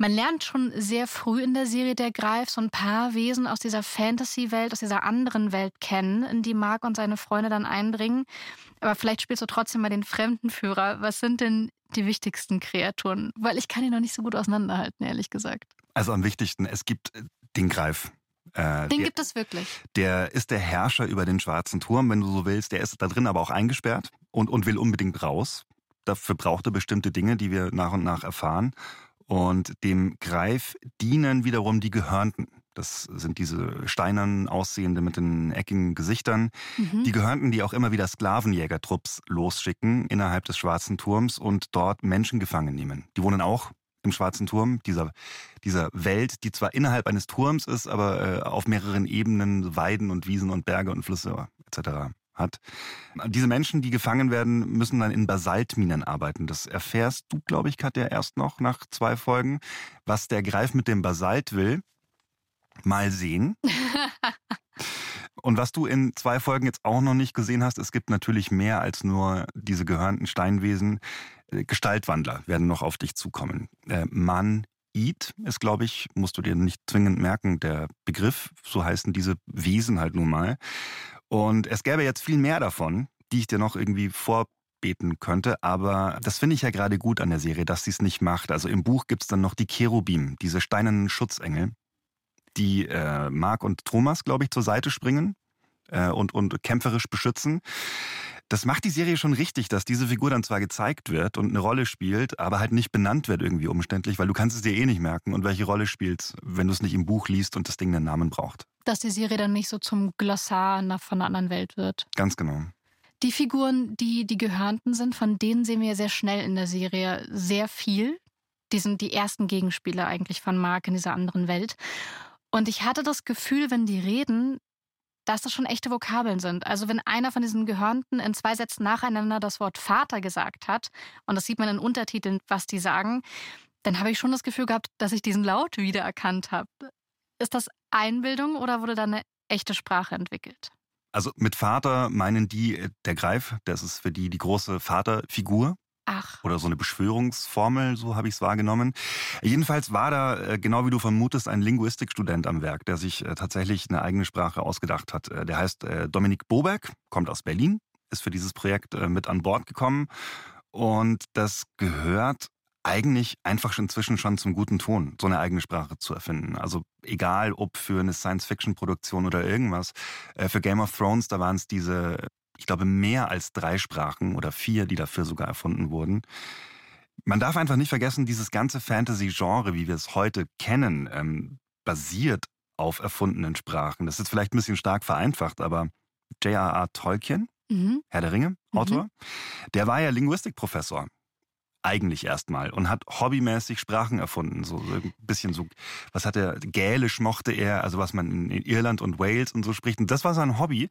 Man lernt schon sehr früh in der Serie der Greif so ein paar Wesen aus dieser Fantasy-Welt, aus dieser anderen Welt kennen, in die Mark und seine Freunde dann eindringen. Aber vielleicht spielst du trotzdem mal den Fremdenführer. Was sind denn die wichtigsten Kreaturen? Weil ich kann die noch nicht so gut auseinanderhalten, ehrlich gesagt. Also am wichtigsten, es gibt äh, den Greif. Äh, den der, gibt es wirklich. Der ist der Herrscher über den Schwarzen Turm, wenn du so willst. Der ist da drin aber auch eingesperrt und, und will unbedingt raus. Dafür braucht er bestimmte Dinge, die wir nach und nach erfahren. Und dem Greif dienen wiederum die Gehörnten. Das sind diese steinern aussehende mit den eckigen Gesichtern. Mhm. Die Gehörnten, die auch immer wieder Sklavenjägertrupps losschicken innerhalb des Schwarzen Turms und dort Menschen gefangen nehmen. Die wohnen auch im Schwarzen Turm, dieser, dieser Welt, die zwar innerhalb eines Turms ist, aber äh, auf mehreren Ebenen Weiden und Wiesen und Berge und Flüsse etc. hat. Diese Menschen, die gefangen werden, müssen dann in Basaltminen arbeiten. Das erfährst du, glaube ich, Katja, erst noch nach zwei Folgen. Was der Greif mit dem Basalt will, mal sehen. Und was du in zwei Folgen jetzt auch noch nicht gesehen hast, es gibt natürlich mehr als nur diese gehörnten Steinwesen. Äh, Gestaltwandler werden noch auf dich zukommen. Äh, Man Eat ist, glaube ich, musst du dir nicht zwingend merken, der Begriff. So heißen diese Wesen halt nun mal. Und es gäbe jetzt viel mehr davon, die ich dir noch irgendwie vorbeten könnte. Aber das finde ich ja gerade gut an der Serie, dass sie es nicht macht. Also im Buch gibt es dann noch die Cherubim, diese steinernen Schutzengel, die äh, Mark und Thomas, glaube ich, zur Seite springen äh, und, und kämpferisch beschützen. Das macht die Serie schon richtig, dass diese Figur dann zwar gezeigt wird und eine Rolle spielt, aber halt nicht benannt wird irgendwie umständlich, weil du kannst es dir eh nicht merken und welche Rolle spielt, wenn du es nicht im Buch liest und das Ding einen Namen braucht. Dass die Serie dann nicht so zum Glossar von einer anderen Welt wird. Ganz genau. Die Figuren, die die Gehörnten sind, von denen sehen wir sehr schnell in der Serie sehr viel. Die sind die ersten Gegenspieler eigentlich von Mark in dieser anderen Welt. Und ich hatte das Gefühl, wenn die reden, dass das schon echte Vokabeln sind. Also wenn einer von diesen Gehörnten in zwei Sätzen nacheinander das Wort Vater gesagt hat, und das sieht man in Untertiteln, was die sagen, dann habe ich schon das Gefühl gehabt, dass ich diesen Laut wiedererkannt habe. Ist das Einbildung oder wurde da eine echte Sprache entwickelt? Also mit Vater meinen die, äh, der Greif, das ist für die die große Vaterfigur. Ach. Oder so eine Beschwörungsformel, so habe ich es wahrgenommen. Jedenfalls war da, äh, genau wie du vermutest, ein Linguistikstudent am Werk, der sich äh, tatsächlich eine eigene Sprache ausgedacht hat. Äh, der heißt Dominik Boberg, kommt aus Berlin, ist für dieses Projekt mit an Bord gekommen. Und das gehört eigentlich einfach inzwischen schon zum guten Ton, so eine eigene Sprache zu erfinden. Also egal, ob für eine Science-Fiction-Produktion oder irgendwas. Für Game of Thrones, da waren es diese ich glaube, mehr als drei Sprachen oder vier, die dafür sogar erfunden wurden. Man darf einfach nicht vergessen, dieses ganze Fantasy-Genre, wie wir es heute kennen, ähm, basiert auf erfundenen Sprachen. Das ist vielleicht ein bisschen stark vereinfacht, aber J.R.R. Tolkien, mhm. Herr der Ringe, Autor, mhm. der war ja Linguistikprofessor eigentlich erstmal und hat hobbymäßig Sprachen erfunden. So, so ein bisschen so, was hat er, Gälisch mochte er, also was man in Irland und Wales und so spricht. Und das war sein Hobby.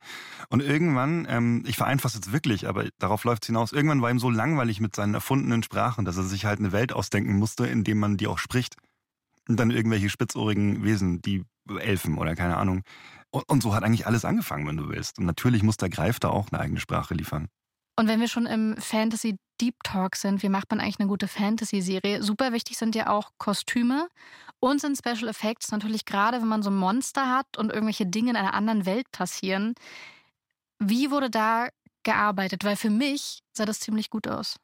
Und irgendwann, ähm, ich vereinfache es jetzt wirklich, aber darauf läuft es hinaus, irgendwann war ihm so langweilig mit seinen erfundenen Sprachen, dass er sich halt eine Welt ausdenken musste, in dem man die auch spricht. Und dann irgendwelche spitzohrigen Wesen, die Elfen oder keine Ahnung. Und, und so hat eigentlich alles angefangen, wenn du willst. Und natürlich muss der Greif da auch eine eigene Sprache liefern. Und wenn wir schon im Fantasy Deep Talk sind, wie macht man eigentlich eine gute Fantasy-Serie? Super wichtig sind ja auch Kostüme und sind Special Effects. Natürlich gerade, wenn man so ein Monster hat und irgendwelche Dinge in einer anderen Welt passieren. Wie wurde da gearbeitet? Weil für mich sah das ziemlich gut aus.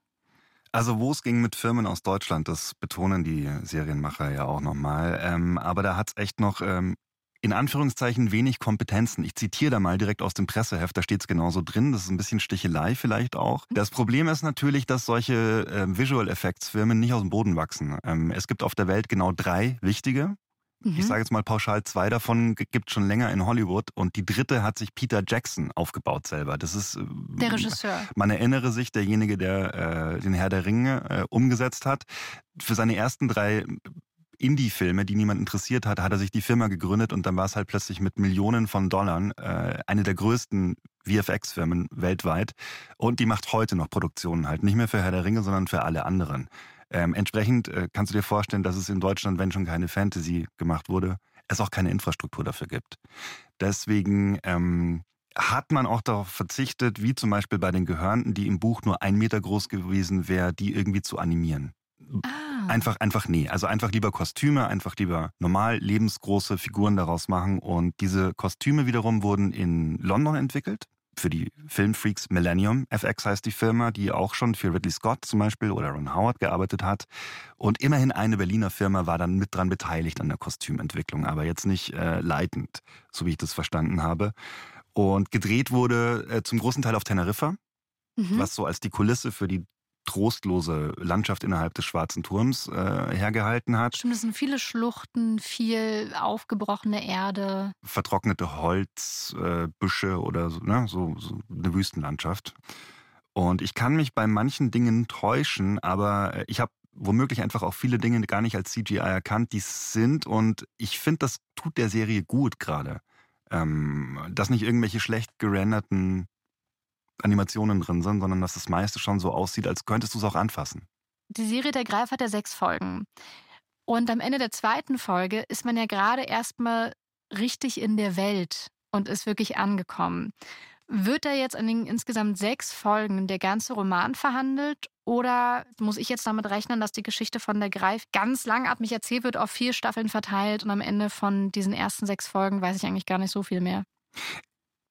Also wo es ging mit Firmen aus Deutschland, das betonen die Serienmacher ja auch nochmal. Ähm, aber da hat es echt noch ähm, in Anführungszeichen wenig Kompetenzen. Ich zitiere da mal direkt aus dem Presseheft, da steht es genauso drin. Das ist ein bisschen Stichelei vielleicht auch. Das Problem ist natürlich, dass solche äh, Visual Effects Firmen nicht aus dem Boden wachsen. Ähm, es gibt auf der Welt genau drei wichtige. Mhm. Ich sage jetzt mal pauschal, zwei davon gibt schon länger in Hollywood und die dritte hat sich Peter Jackson aufgebaut selber. Das ist äh, der Regisseur. Man erinnere sich, derjenige, der äh, den Herr der Ringe äh, umgesetzt hat. Für seine ersten drei Indie-Filme, die niemand interessiert hat, hat er sich die Firma gegründet und dann war es halt plötzlich mit Millionen von Dollar äh, eine der größten VFX-Firmen weltweit. Und die macht heute noch Produktionen halt. Nicht mehr für Herr der Ringe, sondern für alle anderen. Ähm, entsprechend äh, kannst du dir vorstellen, dass es in Deutschland, wenn schon keine Fantasy gemacht wurde, es auch keine Infrastruktur dafür gibt. Deswegen ähm, hat man auch darauf verzichtet, wie zum Beispiel bei den Gehörnten, die im Buch nur ein Meter groß gewesen wäre, die irgendwie zu animieren. Ah. Einfach, einfach nee. Also einfach lieber Kostüme, einfach lieber normal lebensgroße Figuren daraus machen. Und diese Kostüme wiederum wurden in London entwickelt für die Filmfreaks Millennium FX heißt die Firma, die auch schon für Ridley Scott zum Beispiel oder Ron Howard gearbeitet hat. Und immerhin eine Berliner Firma war dann mit dran beteiligt an der Kostümentwicklung, aber jetzt nicht äh, leitend, so wie ich das verstanden habe. Und gedreht wurde äh, zum großen Teil auf Teneriffa, mhm. was so als die Kulisse für die trostlose Landschaft innerhalb des Schwarzen Turms äh, hergehalten hat. Stimmt, es sind viele Schluchten, viel aufgebrochene Erde. Vertrocknete Holzbüsche äh, oder so, ne, so, so eine Wüstenlandschaft. Und ich kann mich bei manchen Dingen täuschen, aber äh, ich habe womöglich einfach auch viele Dinge gar nicht als CGI erkannt, die sind. Und ich finde, das tut der Serie gut gerade. Ähm, dass nicht irgendwelche schlecht gerenderten Animationen drin sind, sondern dass das meiste schon so aussieht, als könntest du es auch anfassen. Die Serie Der Greif hat ja sechs Folgen. Und am Ende der zweiten Folge ist man ja gerade erstmal richtig in der Welt und ist wirklich angekommen. Wird da jetzt in den insgesamt sechs Folgen der ganze Roman verhandelt oder muss ich jetzt damit rechnen, dass die Geschichte von der Greif ganz langatmig erzählt wird, auf vier Staffeln verteilt und am Ende von diesen ersten sechs Folgen weiß ich eigentlich gar nicht so viel mehr?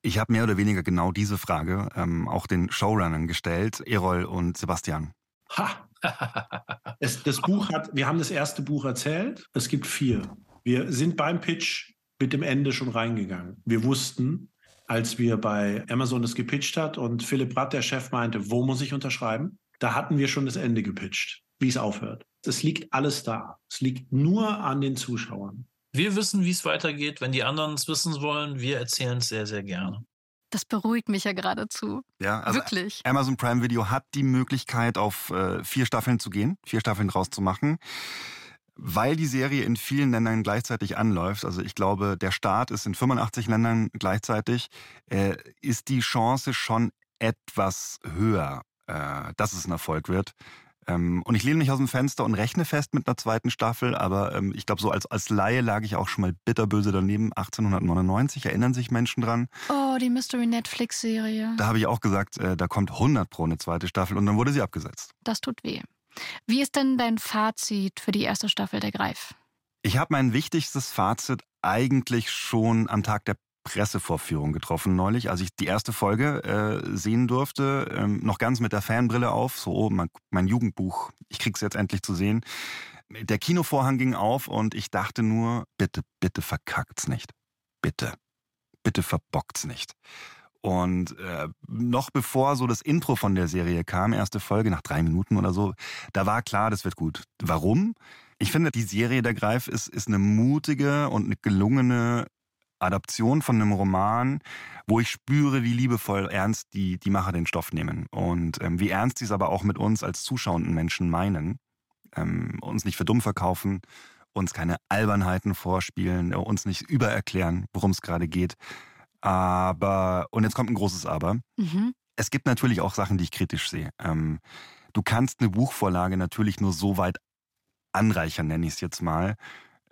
Ich habe mehr oder weniger genau diese Frage ähm, auch den Showrunnern gestellt, Erol und Sebastian. Ha! es, das Buch hat, wir haben das erste Buch erzählt. Es gibt vier. Wir sind beim Pitch mit dem Ende schon reingegangen. Wir wussten, als wir bei Amazon das gepitcht hat und Philipp Bratt, der Chef, meinte, wo muss ich unterschreiben? Da hatten wir schon das Ende gepitcht, wie es aufhört. Es liegt alles da. Es liegt nur an den Zuschauern. Wir wissen, wie es weitergeht. Wenn die anderen es wissen wollen, wir erzählen es sehr, sehr gerne. Das beruhigt mich ja geradezu. Ja, also Wirklich. Amazon Prime Video hat die Möglichkeit, auf äh, vier Staffeln zu gehen, vier Staffeln draus zu machen. Weil die Serie in vielen Ländern gleichzeitig anläuft, also ich glaube, der Start ist in 85 Ländern gleichzeitig, äh, ist die Chance schon etwas höher, äh, dass es ein Erfolg wird. Ähm, und ich lehne mich aus dem Fenster und rechne fest mit einer zweiten Staffel, aber ähm, ich glaube, so als, als Laie lag ich auch schon mal bitterböse daneben. 1899, erinnern sich Menschen dran? Oh, die Mystery Netflix-Serie. Da habe ich auch gesagt, äh, da kommt 100 pro eine zweite Staffel und dann wurde sie abgesetzt. Das tut weh. Wie ist denn dein Fazit für die erste Staffel der Greif? Ich habe mein wichtigstes Fazit eigentlich schon am Tag der Pressevorführung getroffen neulich, als ich die erste Folge äh, sehen durfte, ähm, noch ganz mit der Fanbrille auf, so oh, mein, mein Jugendbuch, ich krieg's jetzt endlich zu sehen. Der Kinovorhang ging auf und ich dachte nur, bitte, bitte verkackt's nicht. Bitte. Bitte verbockt's nicht. Und äh, noch bevor so das Intro von der Serie kam, erste Folge nach drei Minuten oder so, da war klar, das wird gut. Warum? Ich finde, die Serie Der Greif ist, ist eine mutige und eine gelungene Adaption von einem Roman, wo ich spüre, wie liebevoll ernst die, die Macher den Stoff nehmen und ähm, wie ernst sie es aber auch mit uns als zuschauenden Menschen meinen. Ähm, uns nicht für dumm verkaufen, uns keine Albernheiten vorspielen, uns nicht übererklären, worum es gerade geht. Aber, und jetzt kommt ein großes Aber. Mhm. Es gibt natürlich auch Sachen, die ich kritisch sehe. Ähm, du kannst eine Buchvorlage natürlich nur so weit anreichern, nenne ich es jetzt mal,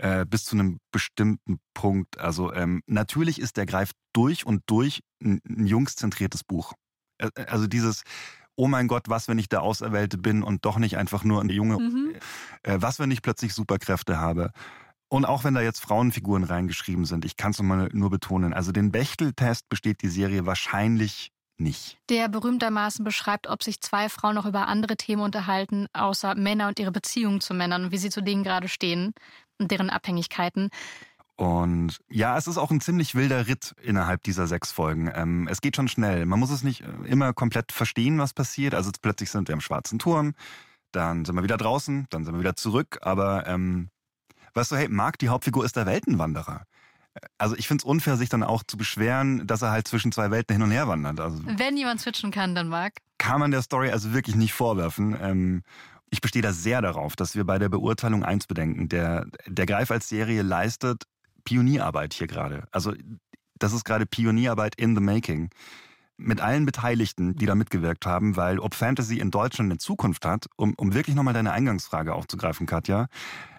äh, bis zu einem bestimmten Punkt. Also ähm, natürlich ist der Greif durch und durch ein, ein jungszentriertes Buch. Äh, also dieses Oh mein Gott, was, wenn ich der Auserwählte bin und doch nicht einfach nur eine Junge, mhm. äh, was, wenn ich plötzlich Superkräfte habe. Und auch wenn da jetzt Frauenfiguren reingeschrieben sind, ich kann es nochmal nur betonen, also den Bechtel-Test besteht die Serie wahrscheinlich nicht. Der berühmtermaßen beschreibt, ob sich zwei Frauen noch über andere Themen unterhalten, außer Männer und ihre Beziehungen zu Männern und wie sie zu denen gerade stehen und deren Abhängigkeiten. Und ja, es ist auch ein ziemlich wilder Ritt innerhalb dieser sechs Folgen. Ähm, es geht schon schnell. Man muss es nicht äh, immer komplett verstehen, was passiert. Also plötzlich sind wir im schwarzen Turm, dann sind wir wieder draußen, dann sind wir wieder zurück. Aber ähm, weißt du, hey, Marc, die Hauptfigur ist der Weltenwanderer. Also ich finde es unfair, sich dann auch zu beschweren, dass er halt zwischen zwei Welten hin und her wandert. Also, Wenn jemand switchen kann, dann Marc. Kann man der Story also wirklich nicht vorwerfen. Ähm, ich bestehe da sehr darauf, dass wir bei der Beurteilung eins bedenken. Der, der Greif als Serie leistet Pionierarbeit hier gerade. Also das ist gerade Pionierarbeit in the making. Mit allen Beteiligten, die da mitgewirkt haben, weil ob Fantasy in Deutschland eine Zukunft hat, um, um wirklich nochmal deine Eingangsfrage aufzugreifen, Katja,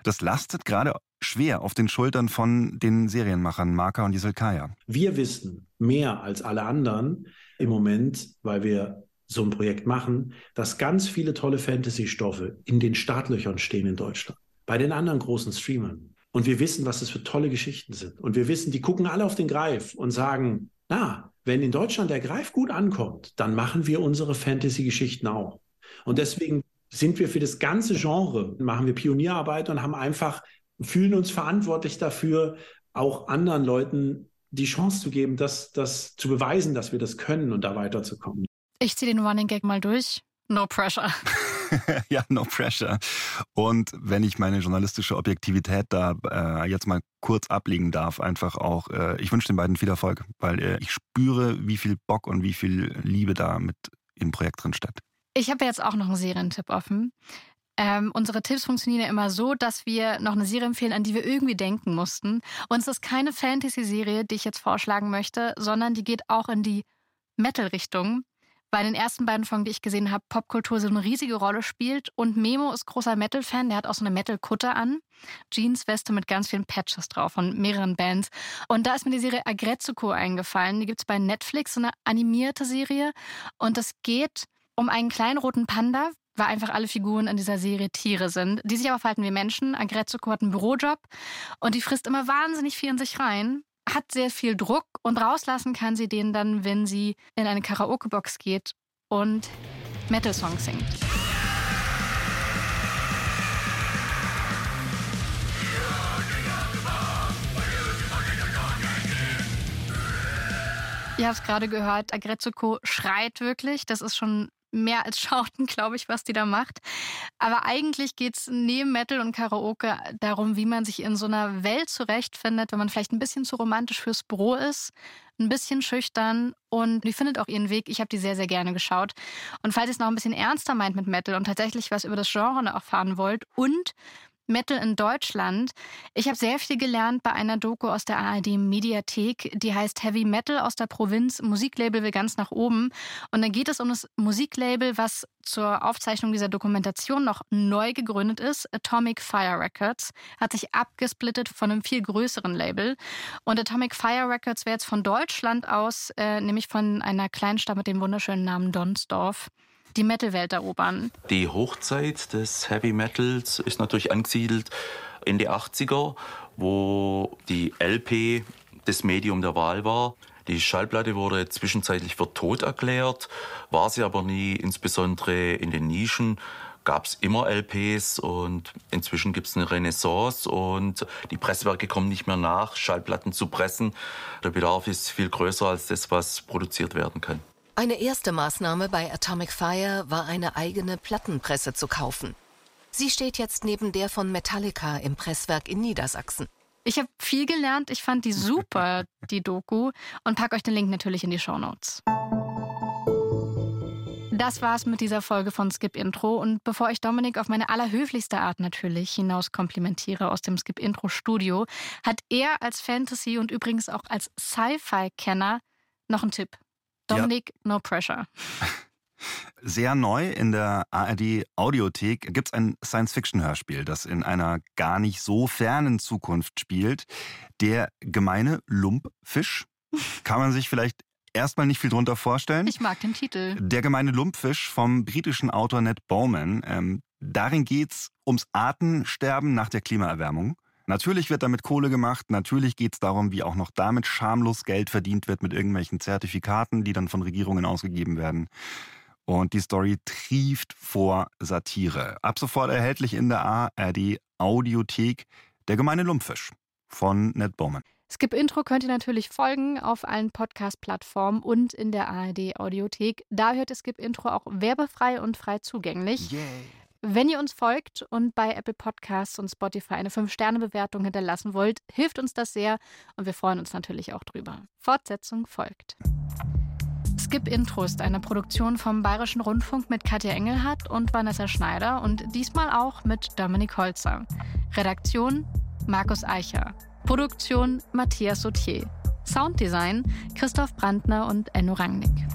das lastet gerade schwer auf den Schultern von den Serienmachern Marka und Gisel Kaya. Wir wissen mehr als alle anderen im Moment, weil wir so ein Projekt machen, dass ganz viele tolle Fantasy-Stoffe in den Startlöchern stehen in Deutschland. Bei den anderen großen Streamern. Und wir wissen, was das für tolle Geschichten sind. Und wir wissen, die gucken alle auf den Greif und sagen, na, wenn in Deutschland der Greif gut ankommt, dann machen wir unsere Fantasy-Geschichten auch. Und deswegen sind wir für das ganze Genre, machen wir Pionierarbeit und haben einfach, fühlen uns verantwortlich dafür, auch anderen Leuten die Chance zu geben, das, das zu beweisen, dass wir das können und da weiterzukommen. Ich ziehe den Running Gag mal durch. No pressure. ja, no pressure. Und wenn ich meine journalistische Objektivität da äh, jetzt mal kurz ablegen darf, einfach auch, äh, ich wünsche den beiden viel Erfolg, weil äh, ich spüre, wie viel Bock und wie viel Liebe da mit im Projekt drin steckt. Ich habe jetzt auch noch einen Serientipp offen. Ähm, unsere Tipps funktionieren ja immer so, dass wir noch eine Serie empfehlen, an die wir irgendwie denken mussten. Und es ist keine Fantasy-Serie, die ich jetzt vorschlagen möchte, sondern die geht auch in die Metal-Richtung. Bei den ersten beiden Folgen, die ich gesehen habe, Popkultur so eine riesige Rolle spielt. Und Memo ist großer Metal-Fan, der hat auch so eine Metal-Kutte an. Jeans-Weste mit ganz vielen Patches drauf von mehreren Bands. Und da ist mir die Serie Agretsuko eingefallen. Die gibt es bei Netflix, so eine animierte Serie. Und es geht um einen kleinen roten Panda, weil einfach alle Figuren in dieser Serie Tiere sind, die sich aber verhalten wie Menschen. Agretsuko hat einen Bürojob und die frisst immer wahnsinnig viel in sich rein, hat sehr viel Druck und rauslassen kann sie den dann, wenn sie in eine Karaoke-Box geht und Metal-Songs singt. Ihr habt es gerade gehört, Agretsuko schreit wirklich. Das ist schon mehr als Schauten, glaube ich, was die da macht. Aber eigentlich geht es neben Metal und Karaoke darum, wie man sich in so einer Welt zurechtfindet, wenn man vielleicht ein bisschen zu romantisch fürs Büro ist, ein bisschen schüchtern und die findet auch ihren Weg. Ich habe die sehr, sehr gerne geschaut. Und falls ihr es noch ein bisschen ernster meint mit Metal und tatsächlich was über das Genre erfahren wollt und Metal in Deutschland. Ich habe sehr viel gelernt bei einer Doku aus der ARD Mediathek, die heißt Heavy Metal aus der Provinz. Musiklabel will ganz nach oben. Und dann geht es um das Musiklabel, was zur Aufzeichnung dieser Dokumentation noch neu gegründet ist. Atomic Fire Records hat sich abgesplittet von einem viel größeren Label. Und Atomic Fire Records wäre jetzt von Deutschland aus, äh, nämlich von einer Kleinstadt mit dem wunderschönen Namen Donsdorf die Metal-Welt erobern. Die Hochzeit des Heavy Metals ist natürlich angesiedelt in die 80er, wo die LP das Medium der Wahl war. Die Schallplatte wurde zwischenzeitlich für tot erklärt, war sie aber nie, insbesondere in den Nischen gab es immer LPs und inzwischen gibt es eine Renaissance und die Presswerke kommen nicht mehr nach, Schallplatten zu pressen. Der Bedarf ist viel größer als das, was produziert werden kann. Eine erste Maßnahme bei Atomic Fire war eine eigene Plattenpresse zu kaufen. Sie steht jetzt neben der von Metallica im Presswerk in Niedersachsen. Ich habe viel gelernt, ich fand die super, die Doku, und packe euch den Link natürlich in die Show Notes. Das war's mit dieser Folge von Skip Intro. Und bevor ich Dominik auf meine allerhöflichste Art natürlich hinaus komplimentiere aus dem Skip Intro Studio, hat er als Fantasy und übrigens auch als Sci-Fi-Kenner noch einen Tipp. Dominik, ja. no pressure. Sehr neu in der ARD Audiothek gibt es ein Science-Fiction-Hörspiel, das in einer gar nicht so fernen Zukunft spielt. Der gemeine Lumpfisch. Kann man sich vielleicht erstmal nicht viel drunter vorstellen. Ich mag den Titel. Der gemeine Lumpfisch vom britischen Autor Ned Bowman. Ähm, darin es ums Artensterben nach der Klimaerwärmung. Natürlich wird damit Kohle gemacht, natürlich geht es darum, wie auch noch damit schamlos Geld verdient wird mit irgendwelchen Zertifikaten, die dann von Regierungen ausgegeben werden. Und die Story trieft vor Satire. Ab sofort erhältlich in der ARD Audiothek Der gemeine Lumpfisch von Ned Bowman. Skip Intro könnt ihr natürlich folgen auf allen Podcast-Plattformen und in der ARD Audiothek. Da hört ihr Skip Intro auch werbefrei und frei zugänglich. Yeah. Wenn ihr uns folgt und bei Apple Podcasts und Spotify eine 5-Sterne-Bewertung hinterlassen wollt, hilft uns das sehr und wir freuen uns natürlich auch drüber. Fortsetzung folgt. Skip Intro ist eine Produktion vom Bayerischen Rundfunk mit Katja Engelhardt und Vanessa Schneider und diesmal auch mit Dominik Holzer. Redaktion Markus Eicher. Produktion Matthias Sautier. Sounddesign Christoph Brandner und Enno Rangnick.